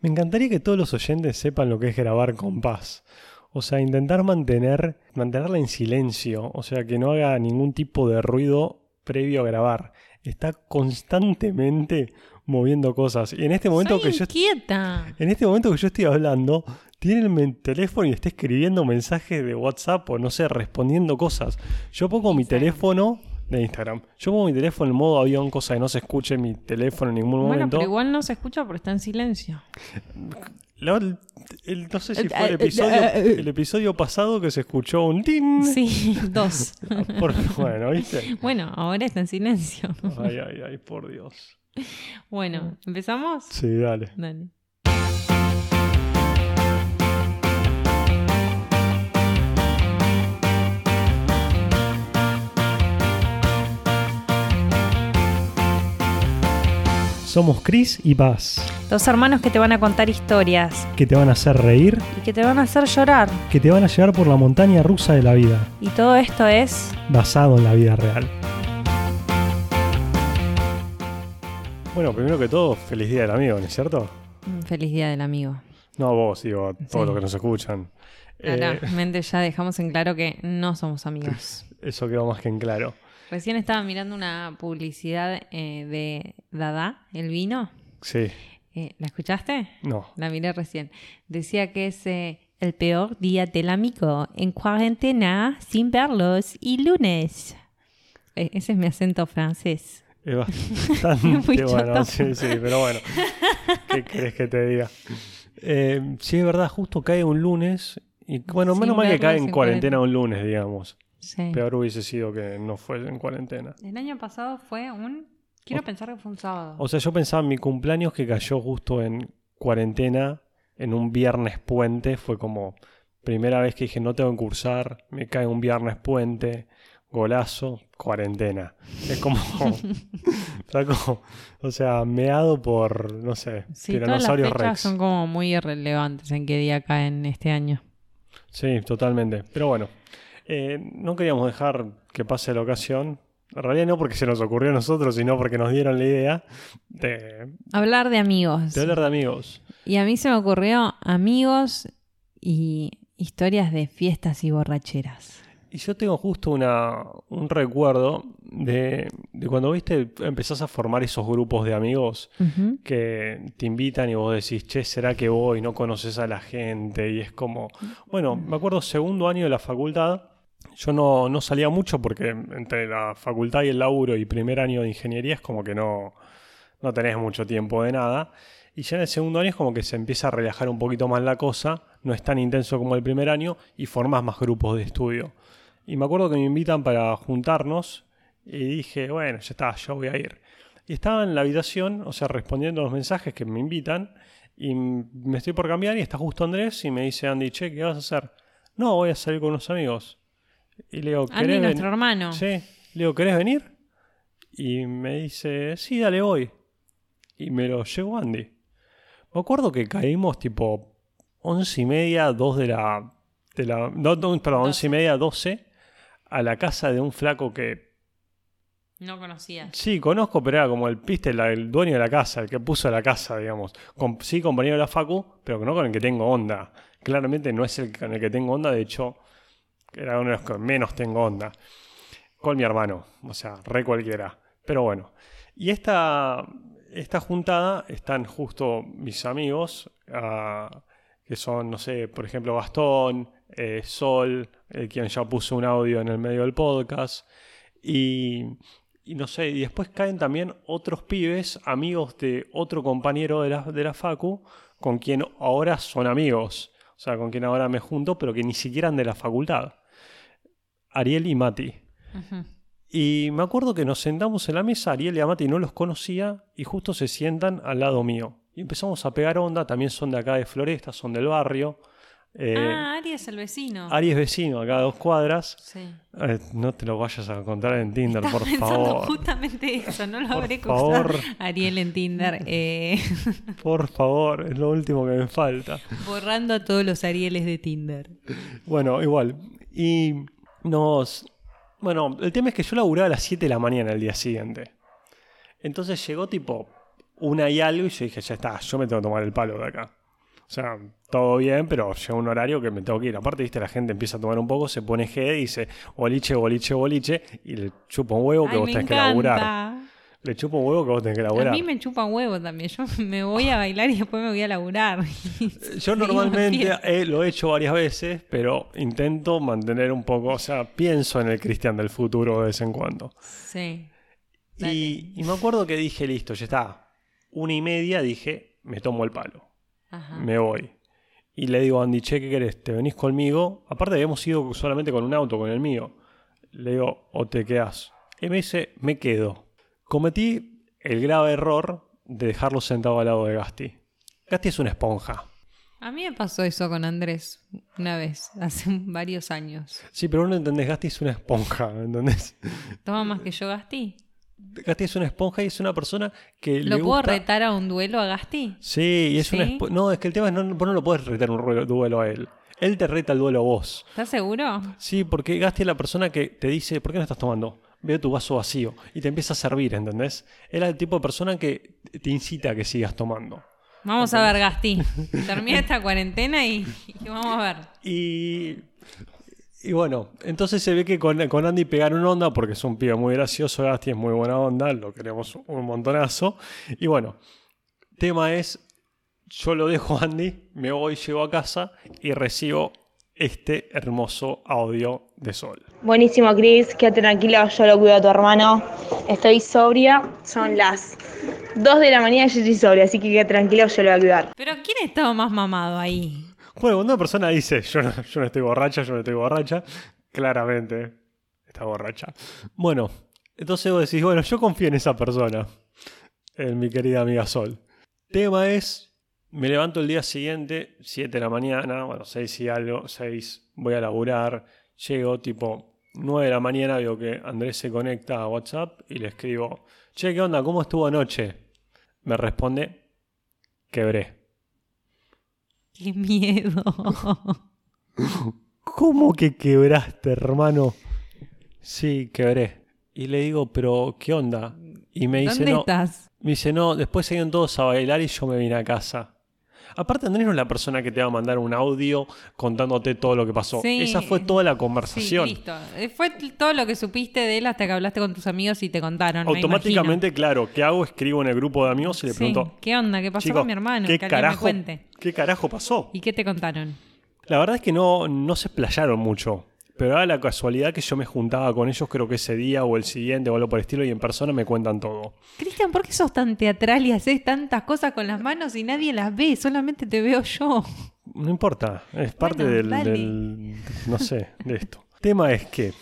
Me encantaría que todos los oyentes sepan lo que es grabar con paz. O sea, intentar mantener, mantenerla en silencio. O sea, que no haga ningún tipo de ruido previo a grabar. Está constantemente moviendo cosas. Y en este momento Soy que yo en este momento que yo estoy hablando, tiene el teléfono y está escribiendo mensajes de WhatsApp o no sé, respondiendo cosas. Yo pongo mi teléfono de Instagram. Yo pongo mi teléfono en modo avión, cosa que no se escuche mi teléfono en ningún Bueno, momento. pero igual no se escucha porque está en silencio. La- el- el- no sé si Eh, fue el eh, episodio, eh, eh. el episodio pasado que se escuchó un tin. Sí, dos. Por- bueno, ¿viste? Bueno, ahora está en silencio. Ay, ay, ay, por Dios. Bueno, ¿empezamos? Sí, dale. Dale. Somos Chris y Paz, Dos hermanos que te van a contar historias que te van a hacer reír, y que te van a hacer llorar. que te van a llevar por la montaña rusa de la vida, Y todo esto es... basado en la vida real. Bueno, primero que todo, feliz día del amigo, ¿no es cierto? mm, Feliz Día del Amigo. No, vos, digo, a todos Sí. los que nos escuchan. Eh, Claramente ya dejamos en claro que no somos amigos. eso quedó más que en claro. Recién estaba mirando una publicidad eh, de Dada, el vino. Sí, Eh, ¿La escuchaste? no. La miré recién. Decía que es eh, el peor día del amigo, en cuarentena, sin verlos y lunes. Eh, ese es mi acento francés. Es bastante Muy bueno, sí, sí, pero bueno. ¿Qué querés que te diga? Eh, sí, es verdad, justo cae un lunes. Y bueno, Sin menos mal que cae en cuarentena. un lunes, digamos. Sí. Peor hubiese sido que no fuese en cuarentena. El año pasado fue un... Quiero pensar que fue un sábado. O sea, yo pensaba en mi cumpleaños que cayó justo en cuarentena, en un viernes puente. Fue como primera vez que dije no tengo que cursar, me cae un viernes puente, golazo, cuarentena. Es como. como- o sea, meado por, no sé, sí, todas las tiranosaurios fechas rex. son como muy irrelevantes en qué día caen este año. Sí, totalmente. Pero bueno, eh, no queríamos dejar que pase la ocasión. En realidad no porque se nos ocurrió a nosotros, sino porque nos dieron la idea de, Hablar de amigos. de hablar de amigos. Y a mí se me ocurrió amigos y historias de fiestas y borracheras. Y yo tengo justo una, un recuerdo de, de cuando viste, empezás a formar esos grupos de amigos que te invitan y vos decís, che, ¿será que voy? No conoces a la gente. Y es como, bueno, me acuerdo segundo año de la facultad, yo no, no salía mucho porque entre la facultad y el laburo y primer año de ingeniería es como que no, no tenés mucho tiempo de nada. Y ya en el segundo año es como que se empieza a relajar un poquito más la cosa, no es tan intenso como el primer año y formás más grupos de estudio. Y me acuerdo que me invitan para juntarnos y dije, bueno, ya está, yo voy a ir. Y estaba en la habitación, o sea, respondiendo a los mensajes que me invitan y me estoy por cambiar y está justo Andrés y me dice, Andy, che, ¿qué vas a hacer? No, voy a salir con unos amigos. Y le digo, Andy, ¿querés nuestro ven- hermano. Sí, le digo, ¿querés venir? Y me dice, sí, dale, voy. Y me lo llevó Andy. Me acuerdo que caímos tipo once y media, dos de la... De la no, no, perdón, once y media, doce, a la casa de un flaco que No conocías. Sí, conozco, pero era como el piste, la- el dueño de la casa, el que puso la casa, digamos. Con- sí, compañero de la Facu, pero no con el que tengo onda. Claramente no es el con el que tengo onda, de hecho, era uno de los que menos tengo onda. Con mi hermano, o sea, re cualquiera. Pero bueno. Y esta, esta juntada están justo mis amigos, ah, que son, no sé, por ejemplo, Gastón, eh, Sol, eh, quien ya puso un audio en el medio del podcast. Y, y no sé, y después caen también otros pibes, amigos de otro compañero de la, de la Facu, con quien ahora son amigos. O sea, con quien ahora me junto, pero que ni siquiera eran de la facultad. Ariel y Mati. Y me acuerdo que nos sentamos en la mesa, Ariel y Amati no los conocía y justo se sientan al lado mío. Y empezamos a pegar onda, también son de acá de Floresta, son del barrio. Eh, ah, Ari es el vecino. Ari es vecino, acá a dos cuadras. Sí. Eh, no te lo vayas a contar en Tinder, Estaba por pensando favor. justamente eso, no lo Por habré favor. Ariel en Tinder, eh, Por favor, es lo último que me falta. borrando a todos los Arieles de Tinder. Bueno, igual. Y nos... Bueno, el tema es que yo laburaba a las 7 de la mañana el día siguiente. Entonces llegó tipo una y algo y yo dije, ya está, yo me tengo que tomar el palo de acá. O sea, todo bien, pero llega un horario que me tengo que ir. Aparte, viste, la gente empieza a tomar un poco, se pone G y dice boliche, boliche, boliche, y le chupa un huevo que Ay, vos tenés que laburar. Le chupa un huevo que vos tenés que A laburar. mí me chupa un huevo también. Yo me voy a bailar y después me voy a laburar. Yo normalmente eh, lo he hecho varias veces, pero intento mantener un poco, o sea, pienso en el Cristian del futuro de vez en cuando. Sí. Y, y me acuerdo que dije, listo, ya está. Una y media dije, me tomo el palo, Ajá. me voy. Y le digo a Andy, che, ¿qué querés? ¿Te venís conmigo? Aparte habíamos ido solamente con un auto, con el mío. Le digo, o te quedás. Y me dice, me quedo. Cometí el grave error de dejarlo sentado al lado de Gasti. Gasti es una esponja. A mí me pasó eso con Andrés una vez, hace varios años. Sí, pero no entendés, Gasti es una esponja, ¿entendés? ¿Toma más que yo, Gasti? Gasti es una esponja y es una persona que ¿Lo le puedo gusta... retar a un duelo a Gasti? Sí, y es una ¿Sí? espo- No, es que el tema es no, vos no lo puedes retar un duelo a él. Él te reta el duelo a vos. ¿Estás seguro? Sí, porque Gasti es la persona que te dice, ¿por qué no estás tomando? Veo tu vaso vacío y te empieza a servir, ¿entendés? Es el tipo de persona que te incita a que sigas tomando. Vamos a ver, Gasti. Termina esta cuarentena y, y vamos a ver. Y, y bueno, entonces se ve que con, con Andy pegaron onda porque es un pibe muy gracioso, Gasti es muy buena onda, lo queremos un montonazo. Y bueno, tema es, yo lo dejo a Andy, me voy, llego a casa y recibo este hermoso audio de Sol. Buenísimo, Chris. Quédate tranquilo, yo lo cuido a tu hermano. Estoy sobria. Son las 2 de la mañana y yo estoy sobria, así que quédate tranquilo, yo lo voy a cuidar. Pero ¿quién estaba más mamado ahí? Bueno, cuando una persona dice, yo no, yo no estoy borracha, yo no estoy borracha, claramente está borracha. Bueno, entonces vos decís, bueno, yo confío en esa persona, en mi querida amiga Sol. Tema es, me levanto el día siguiente, 7 de la mañana, bueno, 6 y algo, 6, voy a laburar, llego tipo 9 de la mañana, veo que Andrés se conecta a WhatsApp y le escribo, che, ¿qué onda? ¿Cómo estuvo anoche? Me responde, quebré. ¡Qué miedo! ¿Cómo que quebraste, hermano? Sí, quebré. Y le digo, pero ¿qué onda? Y me dice, ¿Dónde no. estás? Me dice, no, después seguían todos a bailar y yo me vine a casa. Aparte, Andrés no es la persona que te va a mandar un audio contándote todo lo que pasó. Sí. Esa fue toda la Sí, conversación. listo. Eh, Fue todo lo que supiste de él hasta que hablaste con tus amigos y te contaron. me Automáticamente, claro, ¿qué hago? Escribo en el grupo de amigos y le imagino. pregunto, Sí. ¿Qué onda? ¿Qué pasó "Chicos, con mi hermano? ¿qué que alguien me carajo, cuente. ¿Qué carajo pasó? ¿Y qué te contaron? La verdad es que no, no se explayaron mucho. Pero era la casualidad que yo me juntaba con ellos, creo que ese día o el siguiente o algo por el estilo, y en persona me cuentan todo. Cristian, ¿por qué sos tan teatral y haces tantas cosas con las manos y nadie las ve? Solamente te veo yo. No importa, es parte Bueno, del, no sé, de esto. Tema es que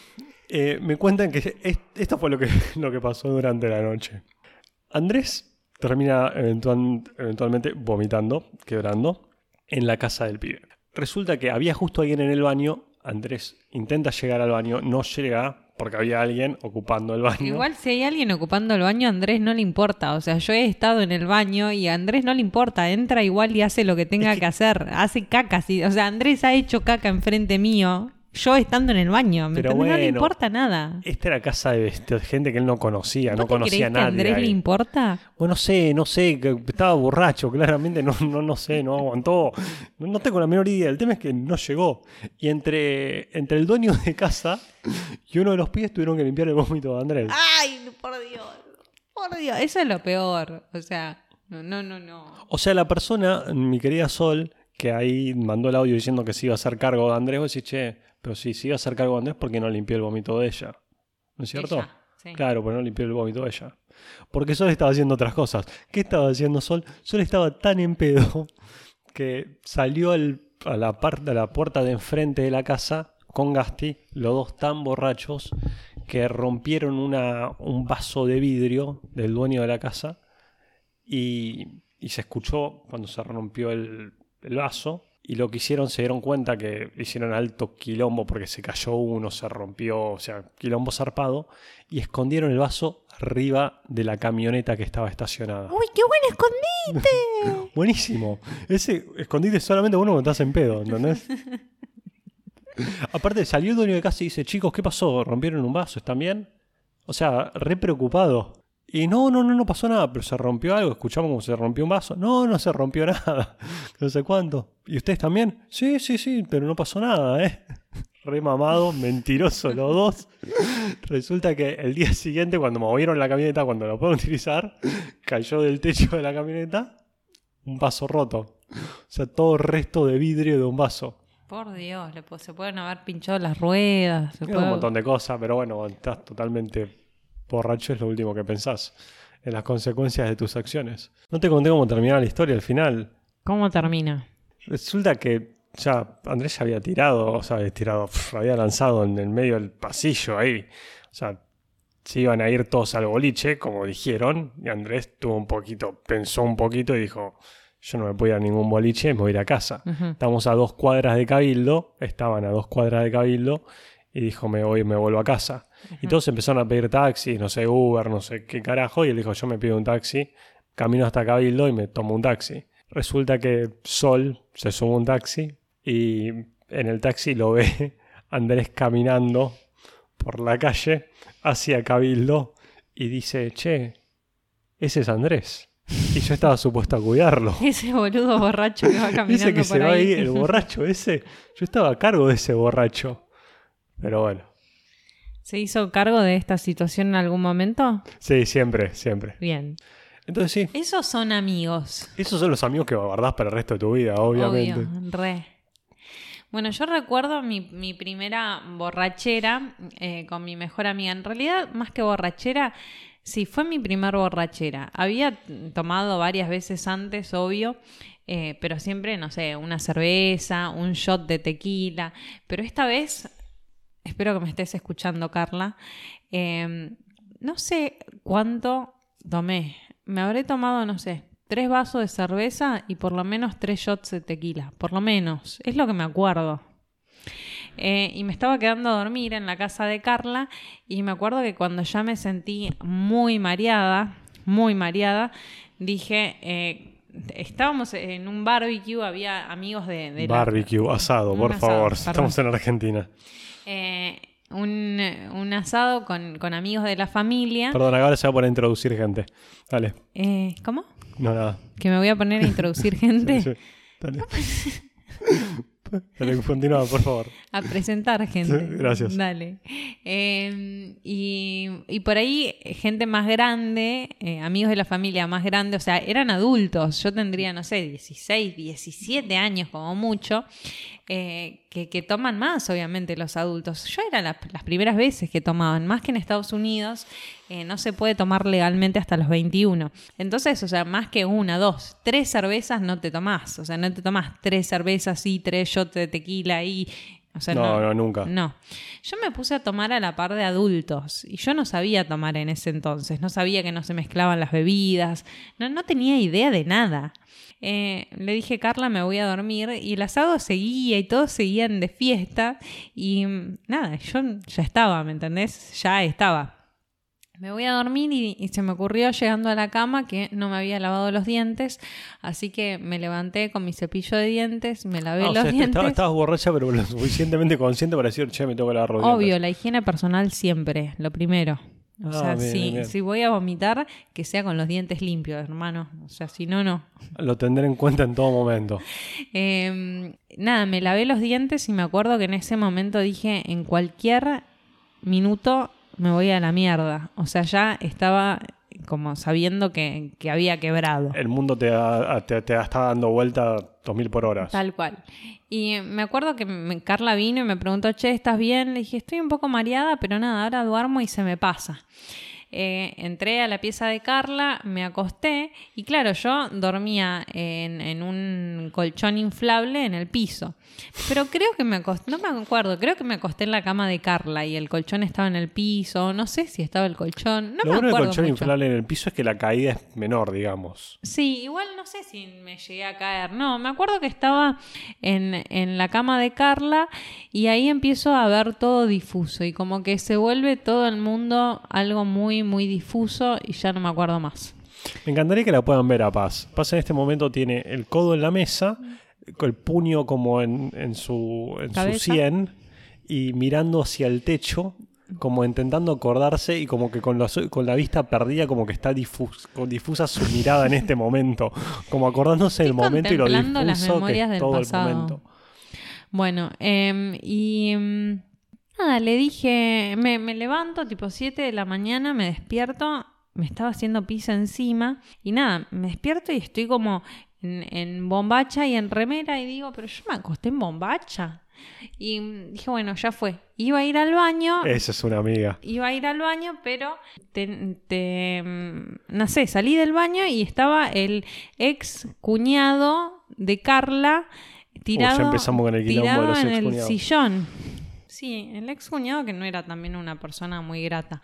eh, me cuentan que es- esto fue lo que, lo que pasó durante la noche. Andrés termina eventual- eventualmente vomitando, quebrando, en la casa del pibe. Resulta que había justo alguien en el baño, Andrés intenta llegar al baño, no llega porque había alguien ocupando el baño. Igual si hay alguien ocupando el baño, a Andrés no le importa. O sea, yo he estado en el baño y a Andrés no le importa. Entra igual y hace lo que tenga que... hacer. Hace caca. sí. O sea, Andrés ha hecho caca enfrente mío. Yo estando en el baño. ¿me Pero entendés? No le bueno, importa nada. Esta era casa de, de gente que él no conocía, no ¿Vos te conocía a nadie. Andrés ahí. le importa? Bueno, no sé, no sé, que estaba borracho, claramente no, no, no sé, no aguantó. No, no tengo la menor idea. El tema es que no llegó. Y entre, entre el dueño de casa y uno de los pies tuvieron que limpiar el vómito de Andrés. Ay, por Dios. Por Dios. Eso es lo peor. O sea, no, no, no, no. O sea, la persona, mi querida Sol, que ahí mandó el audio diciendo que se iba a hacer cargo de Andrés, vos decís, che, pero si se iba a hacer cargo de Andrés, ¿por qué no limpió el vómito de ella? ¿No es cierto? Ella, sí. Claro, pero no limpió el vómito de ella. Porque Sol estaba haciendo otras cosas. ¿Qué estaba haciendo Sol? Sol estaba tan en pedo que salió al- a, la parte, a la puerta de enfrente de la casa con Gasti, los dos tan borrachos que rompieron una, un vaso de vidrio del dueño de la casa y, y se escuchó cuando se rompió el, el vaso. Y lo que hicieron, se dieron cuenta que hicieron alto quilombo porque se cayó uno, se rompió, o sea, quilombo zarpado. Y escondieron el vaso arriba de la camioneta que estaba estacionada. Uy, qué buen escondite. Buenísimo. Ese escondite solamente uno cuando estás en pedo, ¿entendés? Aparte, salió el dueño de casa y dice, chicos, ¿qué pasó? ¿Rompieron un vaso? ¿Están bien? O sea, re preocupado. Y no, no, no, no pasó nada, pero se rompió algo. Escuchamos como se rompió un vaso. No, no se rompió nada. No sé cuánto. ¿Y ustedes también? Sí, sí, sí, pero no pasó nada, ¿eh? Re mamado, mentiroso los dos. Resulta que el día siguiente, cuando movieron la camioneta, cuando la pueden utilizar, cayó del techo de la camioneta un vaso roto. O sea, todo resto de vidrio de un vaso. Por Dios, se pueden haber pinchado las ruedas. se Era puede- un montón de cosas, pero bueno, estás totalmente borracho, es lo último que pensás. En las consecuencias de tus acciones. No te conté cómo terminaba la historia al final. ¿Cómo termina? Resulta que ya Andrés ya había tirado, o sea, había tirado, había lanzado en el medio del pasillo ahí. O sea, se iban a ir todos al boliche, como dijeron, y Andrés tuvo un poquito, pensó un poquito y dijo, yo no me puedo ir a ningún boliche, me voy a ir a casa. Estamos a dos cuadras de Cabildo, estaban a dos cuadras de Cabildo, y dijo, me voy, me vuelvo a casa. Y todos empezaron a pedir taxis, no sé, Uber, no sé qué carajo, y él dijo, yo me pido un taxi, camino hasta Cabildo y me tomo un taxi. Resulta que Sol se sube a un taxi y en el taxi lo ve Andrés caminando por la calle hacia Cabildo y dice, che, ese es Andrés. Y yo estaba supuesto a cuidarlo. Ese boludo borracho que va caminando Dice que por se va ahí. ahí el borracho ese. Yo estaba a cargo de ese borracho. Pero bueno. ¿Se hizo cargo de esta situación en algún momento? Sí, siempre, siempre. Bien. Entonces sí, Esos son amigos. esos son los amigos que guardás para el resto de tu vida, obviamente. Obvio, re. Bueno, yo recuerdo mi, mi primera borrachera eh, con mi mejor amiga. En realidad, más que borrachera, sí, fue mi primer borrachera. Había tomado varias veces antes, obvio, eh, pero siempre, no sé, una cerveza, un shot de tequila. Pero esta vez, espero que me estés escuchando, Carla, eh, no sé cuánto tomé. Me habré tomado, no sé, tres vasos de cerveza y por lo menos tres shots de tequila. Por lo menos. Es lo que me acuerdo. Eh, y me estaba quedando a dormir en la casa de Carla y me acuerdo que cuando ya me sentí muy mareada, muy mareada, dije, eh, estábamos en un barbecue, había amigos de... de la- Barbecue, asado, por asado, favor. perdón. Estamos en Argentina. Eh, un, un asado con, con amigos de la familia. Perdón, ahora se va a poner a introducir gente. Dale. Eh, ¿Cómo? No, nada. Que me voy a poner a introducir gente. Sí, Dale. Dale, continúa, por favor. A presentar gente. Gracias. Dale. Eh, y, y por ahí, gente más grande, eh, amigos de la familia más grande, o sea, eran adultos. Yo tendría, no sé, 16, 17 años como mucho, eh, que, que toman más, obviamente, los adultos. Yo era la- las primeras veces que tomaban, más que en Estados Unidos, eh, no se puede tomar legalmente hasta los 21. Entonces, o sea, más que una, dos, tres cervezas no te tomás. O sea, no te tomás tres cervezas y tres shots de tequila y... O sea, No, no, nunca. No. Yo me puse a tomar a la par de adultos y yo no sabía tomar en ese entonces. No sabía que no se mezclaban las bebidas. No, no tenía idea de nada. Eh, le dije, Carla, me voy a dormir y el asado seguía y todos seguían de fiesta y mm, nada, yo ya estaba, ¿me entendés? Ya estaba. Me voy a dormir y, y se me ocurrió llegando a la cama que no me había lavado los dientes, así que me levanté con mi cepillo de dientes, me lavé Ah, o los sea, dientes. estaba- estabas borracha, pero lo suficientemente consciente para decir, che, me tengo que lavar los Obvio, dientes. la higiene personal siempre, lo primero. O Ah, sea, bien, si, bien, bien. si voy a vomitar, que sea con los dientes limpios, hermano. O sea, si no, no. Lo tendré en cuenta en todo momento. Eh, nada, me lavé los dientes y me acuerdo que en ese momento dije, en cualquier minuto me voy a la mierda. O sea, ya estaba como sabiendo que, que había quebrado. El mundo te, da- te, te está dando vuelta 2000 por hora. Tal cual. Y me acuerdo que me- Carla vino y me preguntó, che, ¿estás bien? Le dije, estoy un poco mareada, pero nada, ahora duermo y se me pasa. Eh, entré a la pieza de Carla, me acosté y claro, yo dormía en, en un colchón inflable en el piso. Pero creo que me acosté, no me acuerdo, creo que me acosté en la cama de Carla y el colchón estaba en el piso, no sé si estaba el colchón, no Lo me bueno acuerdo colchón mucho. inflable en el piso es que la caída es menor, digamos. Sí, igual no sé si me llegué a caer. No, me acuerdo que estaba en, en la cama de Carla y ahí empiezo a ver todo difuso y como que se vuelve todo el mundo algo muy, muy difuso y ya no me acuerdo más. Me encantaría que la puedan ver a Paz. Paz en este momento tiene el codo en la mesa, con el puño como en, en su, en su sien y mirando hacia el techo como intentando acordarse y como que con, los- con la vista perdida como que está difus- con difusa su mirada en este momento, como acordándose del momento y lo las difuso que es del todo pasado. el momento. Bueno, em, y em, nada, le dije, me, me levanto tipo 7 de la mañana, me despierto, me estaba haciendo pizza encima y nada, me despierto y estoy como en, en bombacha y en remera y digo, pero yo me acosté en bombacha. Y dije, bueno, ya fue. Iba a ir al baño. Esa es una amiga. Iba a ir al baño, pero te, te, no sé, salí del baño y estaba el ex cuñado de Carla tirado, empezamos con el quilombo de tirado los en el sillón. Sí, el ex cuñado que no era también una persona muy grata.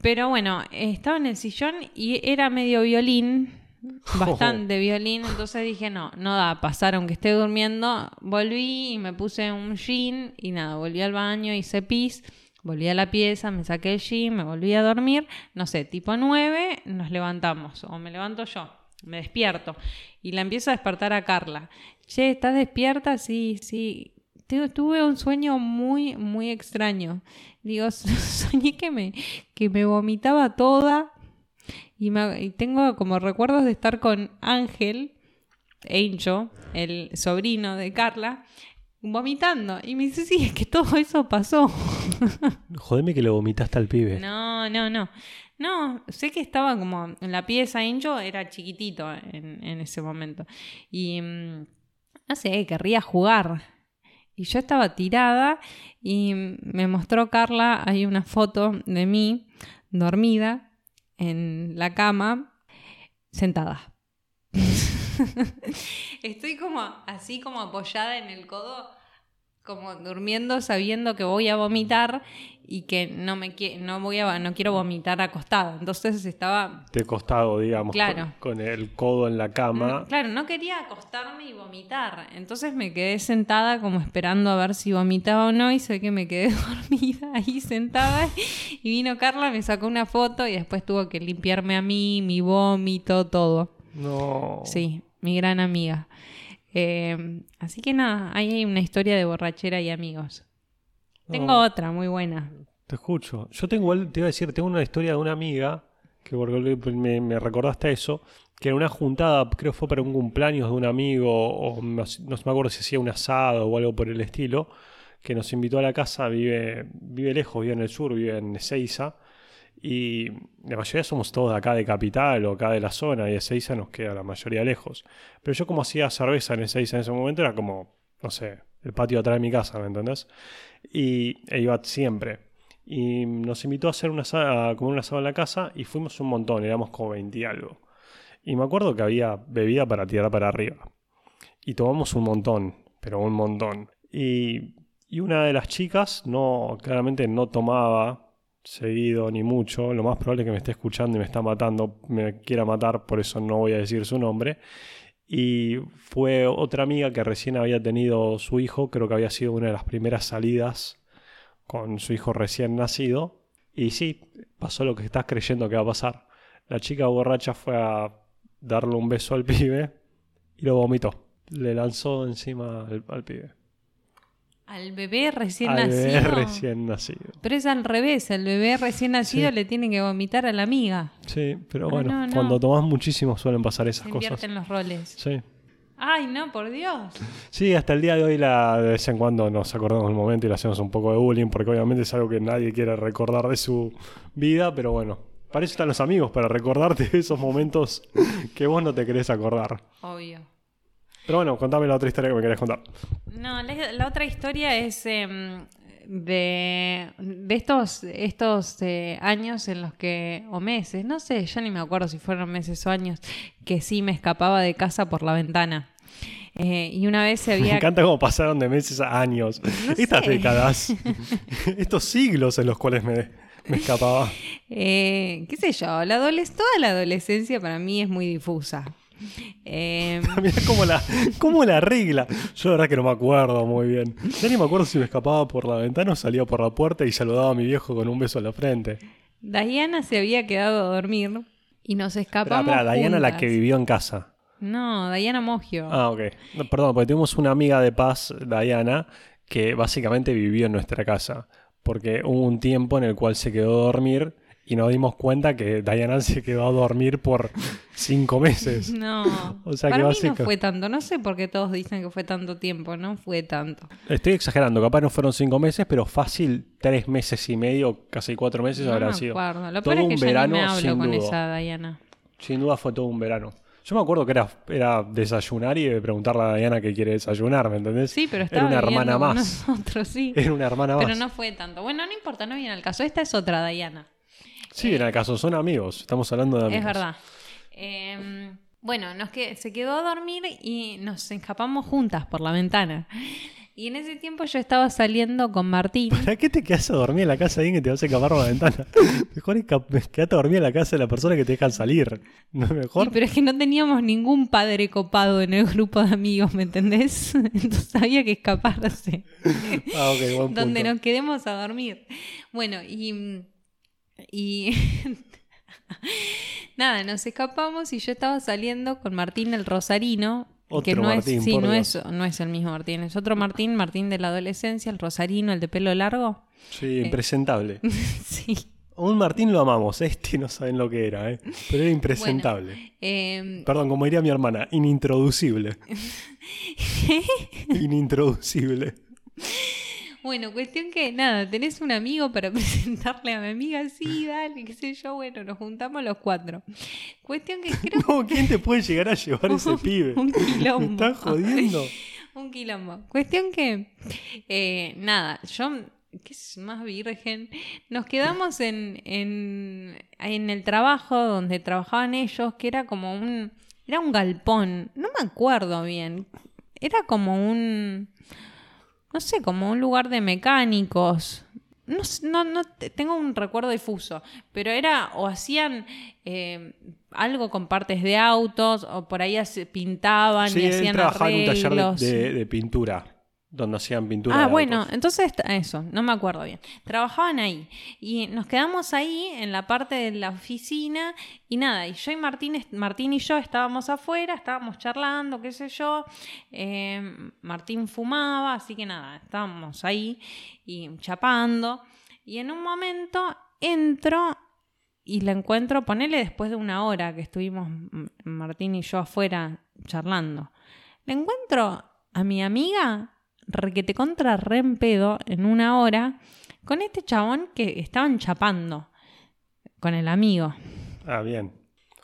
Pero bueno, estaba en el sillón y era medio violín, bastante violín, entonces dije, no, no da, pasar aunque esté durmiendo. Volví y me puse un jean y nada, volví al baño, hice pis, volví a la pieza, me saqué el jean, me volví a dormir, no sé, tipo 9, nos levantamos, o me levanto yo, me despierto y la empiezo a despertar a Carla. Che, ¿estás despierta? Sí, sí. Tu- Tuve un sueño muy, muy extraño. Digo, soñé que me, que me vomitaba toda y, me- y tengo como recuerdos de estar con Ángel, Angel, el sobrino de Carla, vomitando. Y me dice, sí, es que todo eso pasó. Jodeme que le vomitaste al pibe. No, no, no. No, sé que estaba como en la pieza Angel, era chiquitito en, en ese momento. Y mm, no sé, querría jugar. Y yo estaba tirada y me mostró Carla, hay una foto de mí dormida en la cama, sentada. Estoy como así como apoyada en el codo, como durmiendo sabiendo que voy a vomitar y que no me no voy a no quiero vomitar acostada. Entonces estaba De costado, digamos, Claro. con, con el codo en la cama. Mm, Claro, no quería acostarme y vomitar. Entonces me quedé sentada como esperando a ver si vomitaba o no y sé que me quedé dormida ahí sentada y vino Carla, me sacó una foto y después tuvo que limpiarme a mí, mi vómito, todo. No. Sí, mi gran amiga. Eh, así que nada, ahí hay una historia de borrachera y amigos. Tengo otra muy buena. Te escucho. Yo tengo, te iba a decir, tengo una historia de una amiga, que me, me recordaste eso, que en una juntada, creo que fue para un cumpleaños de un amigo, o no, no me acuerdo si hacía un asado o algo por el estilo, que nos invitó a la casa, vive, vive lejos, vive en el sur, vive en Ezeiza, y la mayoría somos todos de acá de Capital o acá de la zona, y Ezeiza nos queda la mayoría lejos. Pero yo como hacía cerveza en Ezeiza en ese momento, era como, no sé, el patio atrás de mi casa, ¿me entendés? Y e iba siempre. Y nos invitó a hacer una a comer un asado en la casa y fuimos un montón, éramos como 20 y algo. Y me acuerdo que había bebida para tirar para arriba. Y tomamos un montón, pero un montón. Y, y una de las chicas no, claramente no tomaba seguido ni mucho. Lo más probable es que me esté escuchando y me está matando, me quiera matar, por eso no voy a decir su nombre. Y fue otra amiga que recién había tenido su hijo, creo que había sido una de las primeras salidas con su hijo recién nacido. Y sí, pasó lo que estás creyendo que va a pasar. La chica borracha fue a darle un beso al pibe y lo vomitó. Le lanzó encima al, pibe. Al bebé recién al nacido. bebé recién nacido. Pero es al revés, el bebé recién nacido Sí. le tiene que vomitar a la amiga. Sí, pero bueno, no, no. cuando tomás muchísimo suelen pasar esas Se cosas. invierten los roles. Sí. Ay, no, por Dios. Sí, hasta el día de hoy la, de vez en cuando nos acordamos del momento y le hacemos un poco de bullying, porque obviamente es algo que nadie quiere recordar de su vida, pero bueno, para eso están los amigos, para recordarte esos momentos que vos no te querés acordar. Obvio. Pero bueno, contame la otra historia que me querés contar. No, la, la otra historia es em, de, de estos, estos eh, años en los que, o meses, no sé, ya ni me acuerdo si fueron meses o años, que sí me escapaba de casa por la ventana. Eh, y una vez se Me había... encanta cómo pasaron de meses a años. Estas sé. décadas, estos siglos en los cuales me, me escapaba. eh, qué sé yo, la toda la adolescencia para mí es muy difusa. Eh, Mirá cómo la, cómo la regla. Yo la verdad que no me acuerdo muy bien. Ya ni me acuerdo si me escapaba por la ventana o salía por la puerta y saludaba a mi viejo con un beso en la frente. Diana se había quedado a dormir y nos escapamos. espera, Diana la que vivió en casa. No, Diana Mogio. Ah, ok. No, perdón, porque tuvimos una amiga de paz, Diana, que básicamente vivió en nuestra casa. porque hubo un tiempo en el cual se quedó a dormir y nos dimos cuenta que Diana se quedó a dormir por cinco meses. No, O sea, que para mí no fue tanto. No sé por qué todos dicen que fue tanto tiempo. No fue tanto. Estoy exagerando, capaz no fueron cinco meses, pero fácil tres meses y medio, casi cuatro meses No habrán me sido. acuerdo. Lo Todo es un que ya verano me hablo sin con duda. esa Diana. Sin duda fue todo un verano. Yo me acuerdo que era, era desayunar y preguntarle a Diana qué quiere desayunar, ¿me entendés? Sí, pero Era estaba una hermana más. nosotros, sí. Era una hermana más. Pero no fue tanto. Bueno, no importa, no viene al caso. Esta es otra Diana. Sí, en el caso, son amigos. Estamos hablando de amigos. Es verdad. Eh, bueno, nos que, se quedó a dormir y nos escapamos juntas por la ventana. Y en ese tiempo yo estaba saliendo con Martín. ¿Para qué te quedas a dormir en la casa de alguien que te vas a escapar por la ventana? Mejor quedate a dormir en la casa de la persona que te dejan salir. ¿No es mejor? Sí, pero es que no teníamos ningún padre copado en el grupo de amigos, ¿me entendés? Entonces había que escaparse. Ah, ok, buen donde punto. nos quedemos a dormir. Bueno, y. Y. Nada, nos escapamos y yo estaba saliendo con Martín el Rosarino. que Otro no Martín, es, sí, no Dios. es, no es el mismo Martín, es otro Martín, Martín de la adolescencia, el Rosarino, el de pelo largo. Sí, impresentable. sí. Un Martín lo amamos, este no saben lo que era, ¿eh? Pero era impresentable. Eh, Perdón, como diría mi hermana, inintroducible. inintroducible. Bueno, cuestión que nada, tenés un amigo para presentarle a mi amiga, sí, dale, qué sé yo, bueno, nos juntamos los cuatro. Cuestión que creo No, ¿quién te puede llegar a llevar ese pibe? un ¿Me quilombo. estás jodiendo? Un quilombo. Cuestión que, eh, nada, yo, que es más virgen, nos quedamos en, en, en el trabajo donde trabajaban ellos, que era como un, era un galpón, no me acuerdo bien, era como un, no sé, como un lugar de mecánicos. No, no, no te- tengo un recuerdo difuso, pero era o hacían eh, algo con partes de autos o por ahí pintaban Sí, y él hacían trabajaba en un taller de- de pintura, donde hacían pintura. Ah, de bueno, entonces eso, no me acuerdo bien. Trabajaban ahí y nos quedamos ahí en la parte de la oficina y nada, y yo y Martín, Martín y yo estábamos afuera, estábamos charlando, qué sé yo. eh, Martín fumaba, así que nada, estábamos ahí y chapando. Y en un momento entro y la encuentro, ponele después de una hora que estuvimos Martín y yo afuera charlando. Le encuentro a mi amiga requete contra re en pedo en una hora con este chabón que estaban chapando con el amigo. Ah, bien.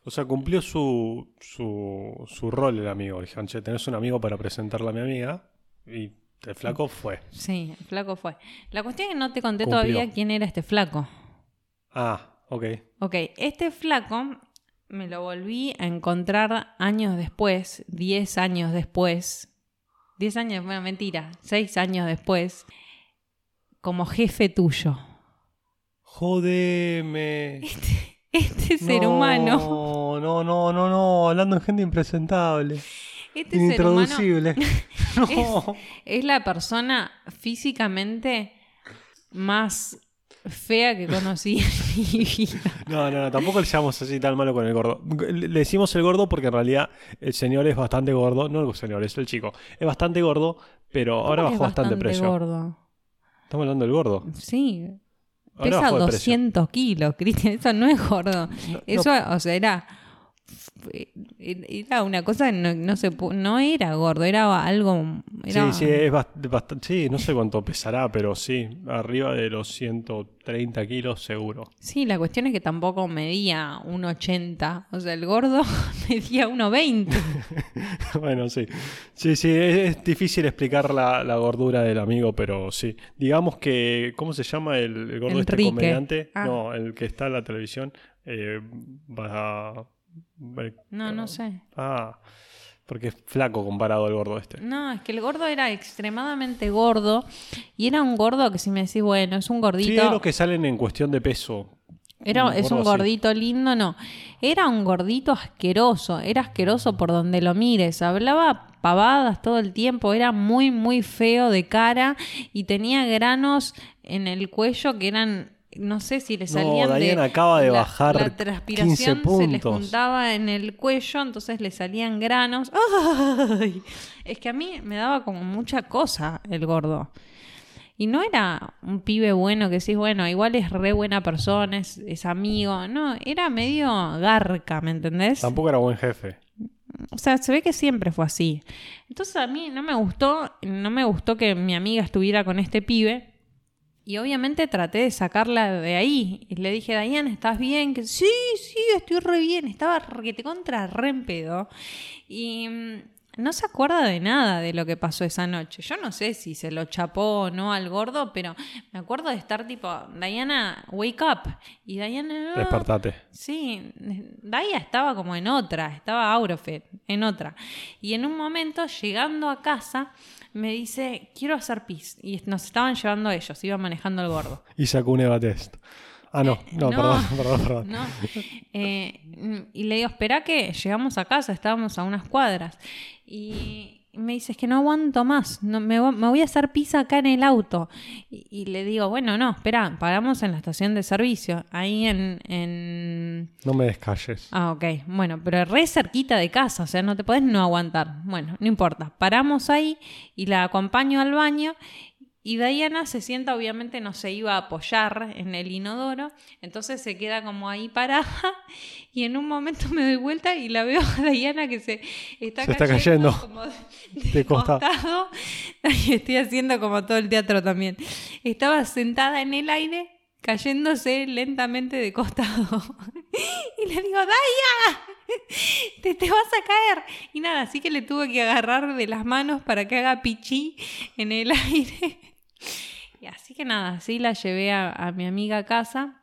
O sea, cumplió su, su, su rol el amigo. Dijeron, che, tenés un amigo para presentarle a mi amiga. Y el flaco fue. Sí, el flaco fue. La cuestión es que no te conté Cumplió. todavía quién era este flaco. Ah, ok. Ok, este flaco me lo volví a encontrar años después, 10 años después. 10 años, bueno, mentira, 6 años después, como jefe tuyo. Jodeme. Este ser No, humano, No, no, no, no. Hablando de gente impresentable. este ser humano Inintroducible. no. es la persona físicamente más fea que conocí en mi vida. No, no, no, tampoco le llamamos así tan malo con el gordo. Le decimos el gordo porque en realidad el señor es bastante gordo. No el señor, es el chico. Es bastante gordo, pero ahora ¿Cómo que bajó es bastante, precio. gordo. Estamos hablando del gordo. Sí, Ahora Pesa bajó de precio. 200 kilos, Cristian. Eso no es gordo. No, Eso, o sea, era. Era una cosa, no, no se no era gordo, era algo. Era, Sí, sí, es bastante. Sí, no sé cuánto pesará, pero sí, arriba de los 130 kilos seguro. Sí, la cuestión es que tampoco medía 1,80. O sea, el gordo medía 1,20. bueno, sí. Sí, sí, es, es difícil explicar la, la gordura del amigo, pero sí. Digamos que, ¿cómo se llama el, el gordo este Enrique. comediante? Ah. No, el que está en la televisión. Eh, va a- No, no sé. Ah, porque es flaco comparado al gordo este. No, es que el gordo era extremadamente gordo. Y era un gordo que si me decís, bueno, es un gordito. Sí, es los que salen en cuestión de peso. Era, Un es un así. gordito lindo, no. Era un gordito asqueroso. Era asqueroso por donde lo mires. Hablaba pavadas todo el tiempo. Era muy, muy feo de cara. Y tenía granos en el cuello que eran. No sé si le No, salían de. Diana acaba de la- bajar La 15 transpiración se les juntaba en el cuello, entonces le salían granos. ¡Ay! Es que a mí me daba como mucha cosa el gordo. Y no era un pibe bueno que decís, bueno, igual es re buena persona, es, es amigo. No, era medio garca, ¿me entendés? Tampoco era buen jefe. O sea, se ve que siempre fue así. Entonces a mí no me gustó, no me gustó que mi amiga estuviera con este pibe. Y obviamente traté de sacarla de ahí. Y le dije, Diana, ¿estás bien? Que sí, sí, estoy re bien. Estaba que te contra re en pedo. Y mm, no se acuerda de nada de lo que pasó esa noche. Yo no sé si se lo chapó o no al gordo, pero me acuerdo de estar tipo, Diana, wake up. Y Diana. Despertate. Sí, Daya estaba como en otra, estaba out of it, en otra. Y en un momento, llegando a casa, me dice, quiero hacer pis. Y nos estaban llevando ellos, iba manejando el gordo. Y sacó un Eva Test. Ah, no, no, no, perdón, perdón, perdón. No. Eh, y le digo, espera que llegamos a casa, estábamos a unas cuadras. Y me dice, es que no aguanto más, no, me, me voy a hacer pizza acá en el auto. Y, y le digo, bueno, no, espera, paramos en la estación de servicio, ahí en... en... No me descalles. Ah, ok, bueno, pero re cerquita de casa, o sea, no te podés no aguantar. Bueno, no importa, paramos ahí y la acompaño al baño. Y Diana se sienta, obviamente no se iba a apoyar en el inodoro, entonces se queda como ahí parada y en un momento me doy vuelta y la veo a Diana que se está Se está cayendo. como de, De de costado. costado. Y estoy haciendo como todo el teatro también. Estaba sentada en el aire cayéndose lentamente de costado. Y le digo, Daya, te, te vas a caer. Y nada, así que le tuve que agarrar de las manos para que haga pichí en el aire. Y así que nada, así la llevé a, a mi amiga a casa,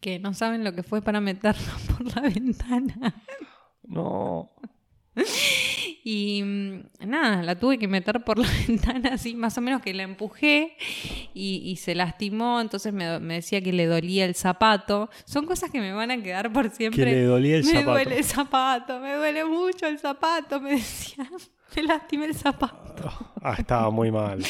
que no saben lo que fue para meterla por la ventana. No. Y mm, nada, la tuve que meter por la ventana así, más o menos que la empujé y, y se lastimó, entonces me, me decía que le dolía el zapato. Son cosas que me van a quedar por siempre. Que le dolía el me zapato. duele el zapato, me duele mucho el zapato, me decía. Me lastimé el zapato. Ah, estaba muy mal.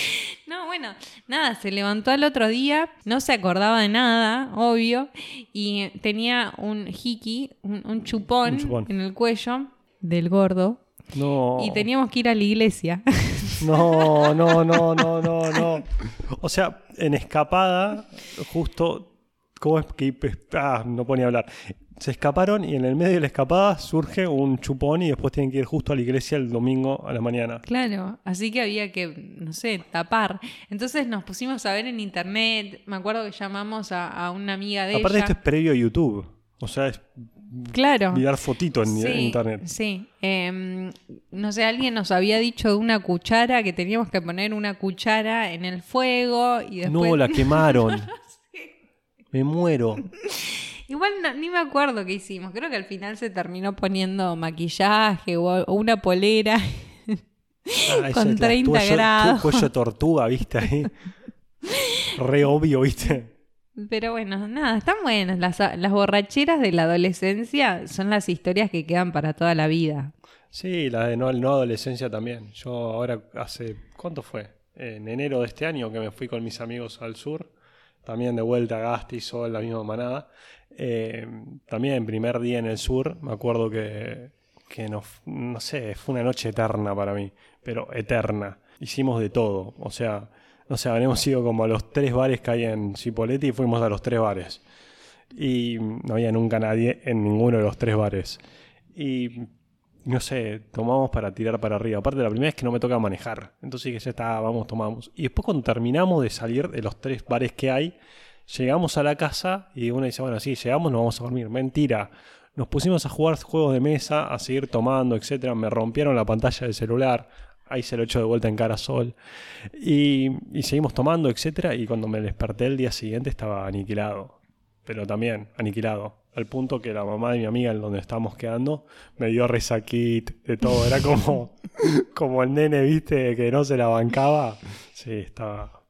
No, bueno, nada, se levantó al otro día, no se acordaba de nada, obvio, y tenía un hiki, un, un chupón, Un chupón. en el cuello del gordo, No. y teníamos que ir a la iglesia. No, no, no, no, no, no. O sea, en escapada, justo. ¿Cómo es que.? Ah, no ponía a hablar. Se escaparon y en el medio de la escapada surge un chupón y después tienen que ir justo a la iglesia el domingo a la mañana. Claro, así que había que, no sé, tapar. Entonces nos pusimos a ver en internet, me acuerdo que llamamos a, a una amiga de Aparte, ella. esto es previo a YouTube. O sea, es Claro. mirar fotito en Sí, internet. Sí. Em, no sé, alguien nos había dicho de una cuchara que teníamos que poner una cuchara en el fuego y después. No, la quemaron. Me muero. Igual no- ni me acuerdo qué hicimos. Creo que al final se terminó poniendo maquillaje o, una polera. Ah, Con es la- 30 cuello- grados. Cuello de tortuga, ¿viste? Ahí. Re obvio, ¿viste? Pero bueno, nada, están buenas. Las, las borracheras de la adolescencia son las historias que quedan para toda la vida. Sí, la de no, no adolescencia también. Yo ahora hace, ¿cuánto fue? En enero de este año que me fui con mis amigos al sur, también de vuelta a Gasti, Sol, la misma manada. Eh, también primer día en el sur, me acuerdo que, que nos, no sé, fue una noche eterna para mí, pero eterna. Hicimos de todo, o sea, no sé, habremos ido como a los tres bares que hay en Cipolletti y fuimos a los tres bares. Y no había nunca nadie en ninguno de los tres bares. Y no sé, tomamos para tirar para arriba. Aparte, la primera vez que no me toca manejar. Entonces dije, ya está, vamos, tomamos. Y después cuando terminamos de salir de los tres bares que hay, llegamos a la casa y uno dice, bueno, sí, llegamos, nos vamos a dormir. Mentira. Nos pusimos a jugar juegos de mesa, a seguir tomando, etcétera. Me rompieron la pantalla del celular. Ahí se lo echo de vuelta en cara a sol. Y, y seguimos tomando, etcétera. Y cuando me desperté el día siguiente estaba aniquilado. Pero también aniquilado. Al punto que la mamá de mi amiga, en donde estábamos quedando, me dio resaquit de todo. Era como, como el nene, viste, que no se la bancaba. Sí, estaba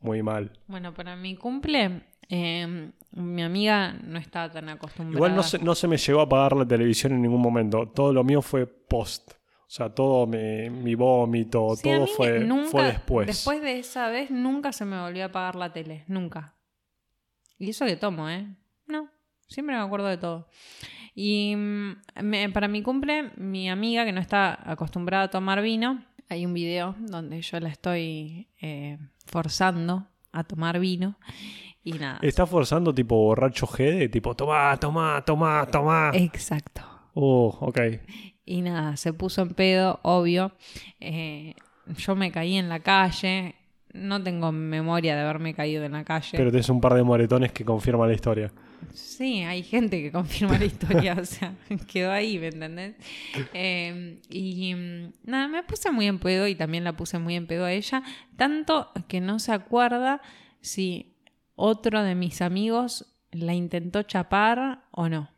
muy mal. Bueno, para mi cumple, eh, mi amiga no estaba tan acostumbrada. Igual no se, no se me llegó a apagar la televisión en ningún momento. Todo lo mío fue post. O sea, todo mi, mi vómito, Sí, todo fue, nunca- fue después. Después de esa vez, nunca se me volvió a apagar la tele. Nunca. Y eso que tomo, ¿eh? No. Siempre me acuerdo de todo. Y mm, me- para mi cumple, mi amiga, que no está acostumbrada a tomar vino, Hay un video donde yo la estoy eh, forzando a tomar vino y nada. Está forzando tipo borracho G tipo, tomá, tomá, tomá, tomá. Exacto. Oh, ok. Y nada, se puso en pedo, obvio. Eh, yo me caí en la calle. No tengo memoria de haberme caído en la calle. Pero tenés un par de moretones que confirman la historia. Sí, hay gente que confirma la historia, o sea, quedó ahí, ¿me entendés? Eh, y mm, nada, me puse muy en pedo y también la puse muy en pedo a ella, tanto que no se acuerda si otro de mis amigos la intentó chapar o no.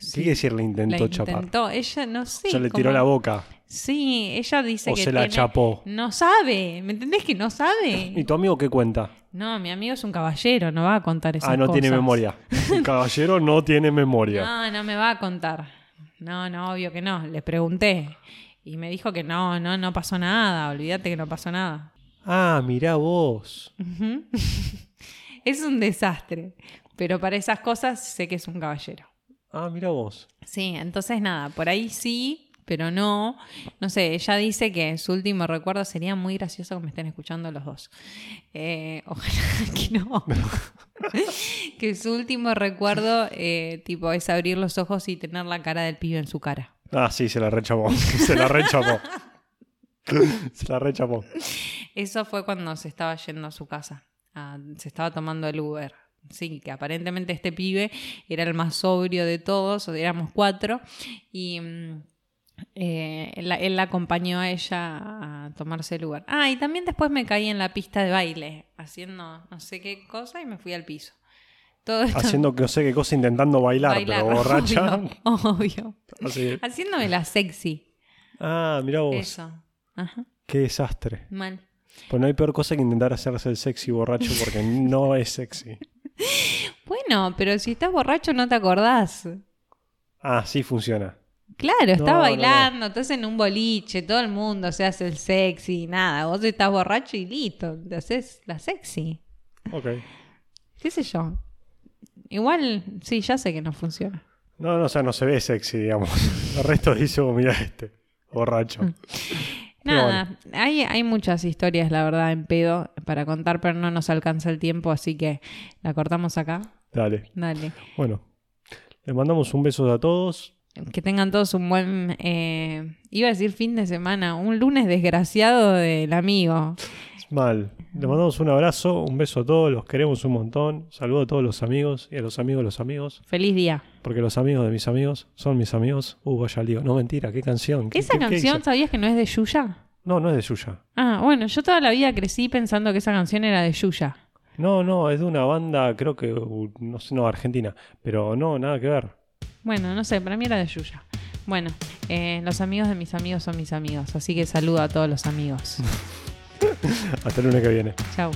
¿Qué Sí, quiere decir le la intentó chapar? intentó, ella no sé. o sea, le como- tiró la boca. Sí, ella dice O que se la tiene- chapó. No sabe, ¿me entendés que no sabe? ¿Y tu amigo qué cuenta? No, mi amigo es un caballero, no va a contar esas ah, no tiene cosas. memoria. El caballero no tiene memoria. No, no me va a contar. No, no, obvio que no. Le pregunté y me dijo que no, no, no pasó nada. Olvídate que no pasó nada. Ah, mirá vos. Es un desastre, pero para esas cosas sé que es un caballero. Ah, mirá vos. Sí, entonces nada, por ahí sí, pero no. No sé, ella dice que su último recuerdo sería muy gracioso que me estén escuchando los dos. Eh, ojalá que no. que su último recuerdo, eh, tipo, es abrir los ojos y tener la cara del pibe en su cara. Ah, sí, se la rechapó. se la rechapó. se la rechapó. Eso fue cuando se estaba yendo a su casa. Ah, se estaba tomando el Uber. Sí, que aparentemente este pibe era el más sobrio de todos, o éramos cuatro, y mm, eh, él, la- él la acompañó a ella a tomarse el Uber. Ah, y también después me caí en la pista de baile, haciendo no sé qué cosa, y me fui al piso. Todo esto Haciendo que no sé qué cosa, intentando bailar, bailar, pero borracha. Obvio, obvio. Así. Haciéndome la sexy. Ah, mirá vos. Eso. Ajá, Qué desastre. mal. Pues no hay peor cosa que intentar hacerse el sexy borracho porque no es sexy. Bueno, pero si estás borracho no te acordás. Ah, sí funciona. Claro, estás No, no, bailando, estás en un boliche, todo el mundo se hace el sexy, nada. Vos estás borracho y listo, te haces la sexy. Ok. ¿Qué sé yo? Igual, sí, ya sé que no funciona. No, no, o sea, no se ve sexy, digamos. El resto dice, oh, mira este, borracho. Nada, hay, hay muchas historias, la verdad, en pedo para contar, pero no nos alcanza el tiempo, así que la cortamos acá. Dale. Dale. Bueno, les mandamos un beso a todos. Que tengan todos un buen, eh, iba a decir fin de semana, un lunes desgraciado del amigo. Mal. Les mandamos un abrazo, un beso a todos, los queremos un montón. Saludo a todos los amigos y a los amigos de los amigos. Feliz día. Porque los amigos de mis amigos son mis amigos. Uh, vaya lío. No, mentira, qué canción. ¿Qué- ¿Esa qué- canción sabías que no es de Yuya? No, no es de Yuya. Ah, bueno, yo toda la vida crecí pensando que esa canción era de Yuya. No, no, es de una banda, creo que, uh, no sé, no, argentina. Pero no, nada que ver. Bueno, no sé, para mí era de Yuya. Bueno, eh, los amigos de mis amigos son mis amigos, así que saludo a todos los amigos. Hasta el lunes que viene. Chau.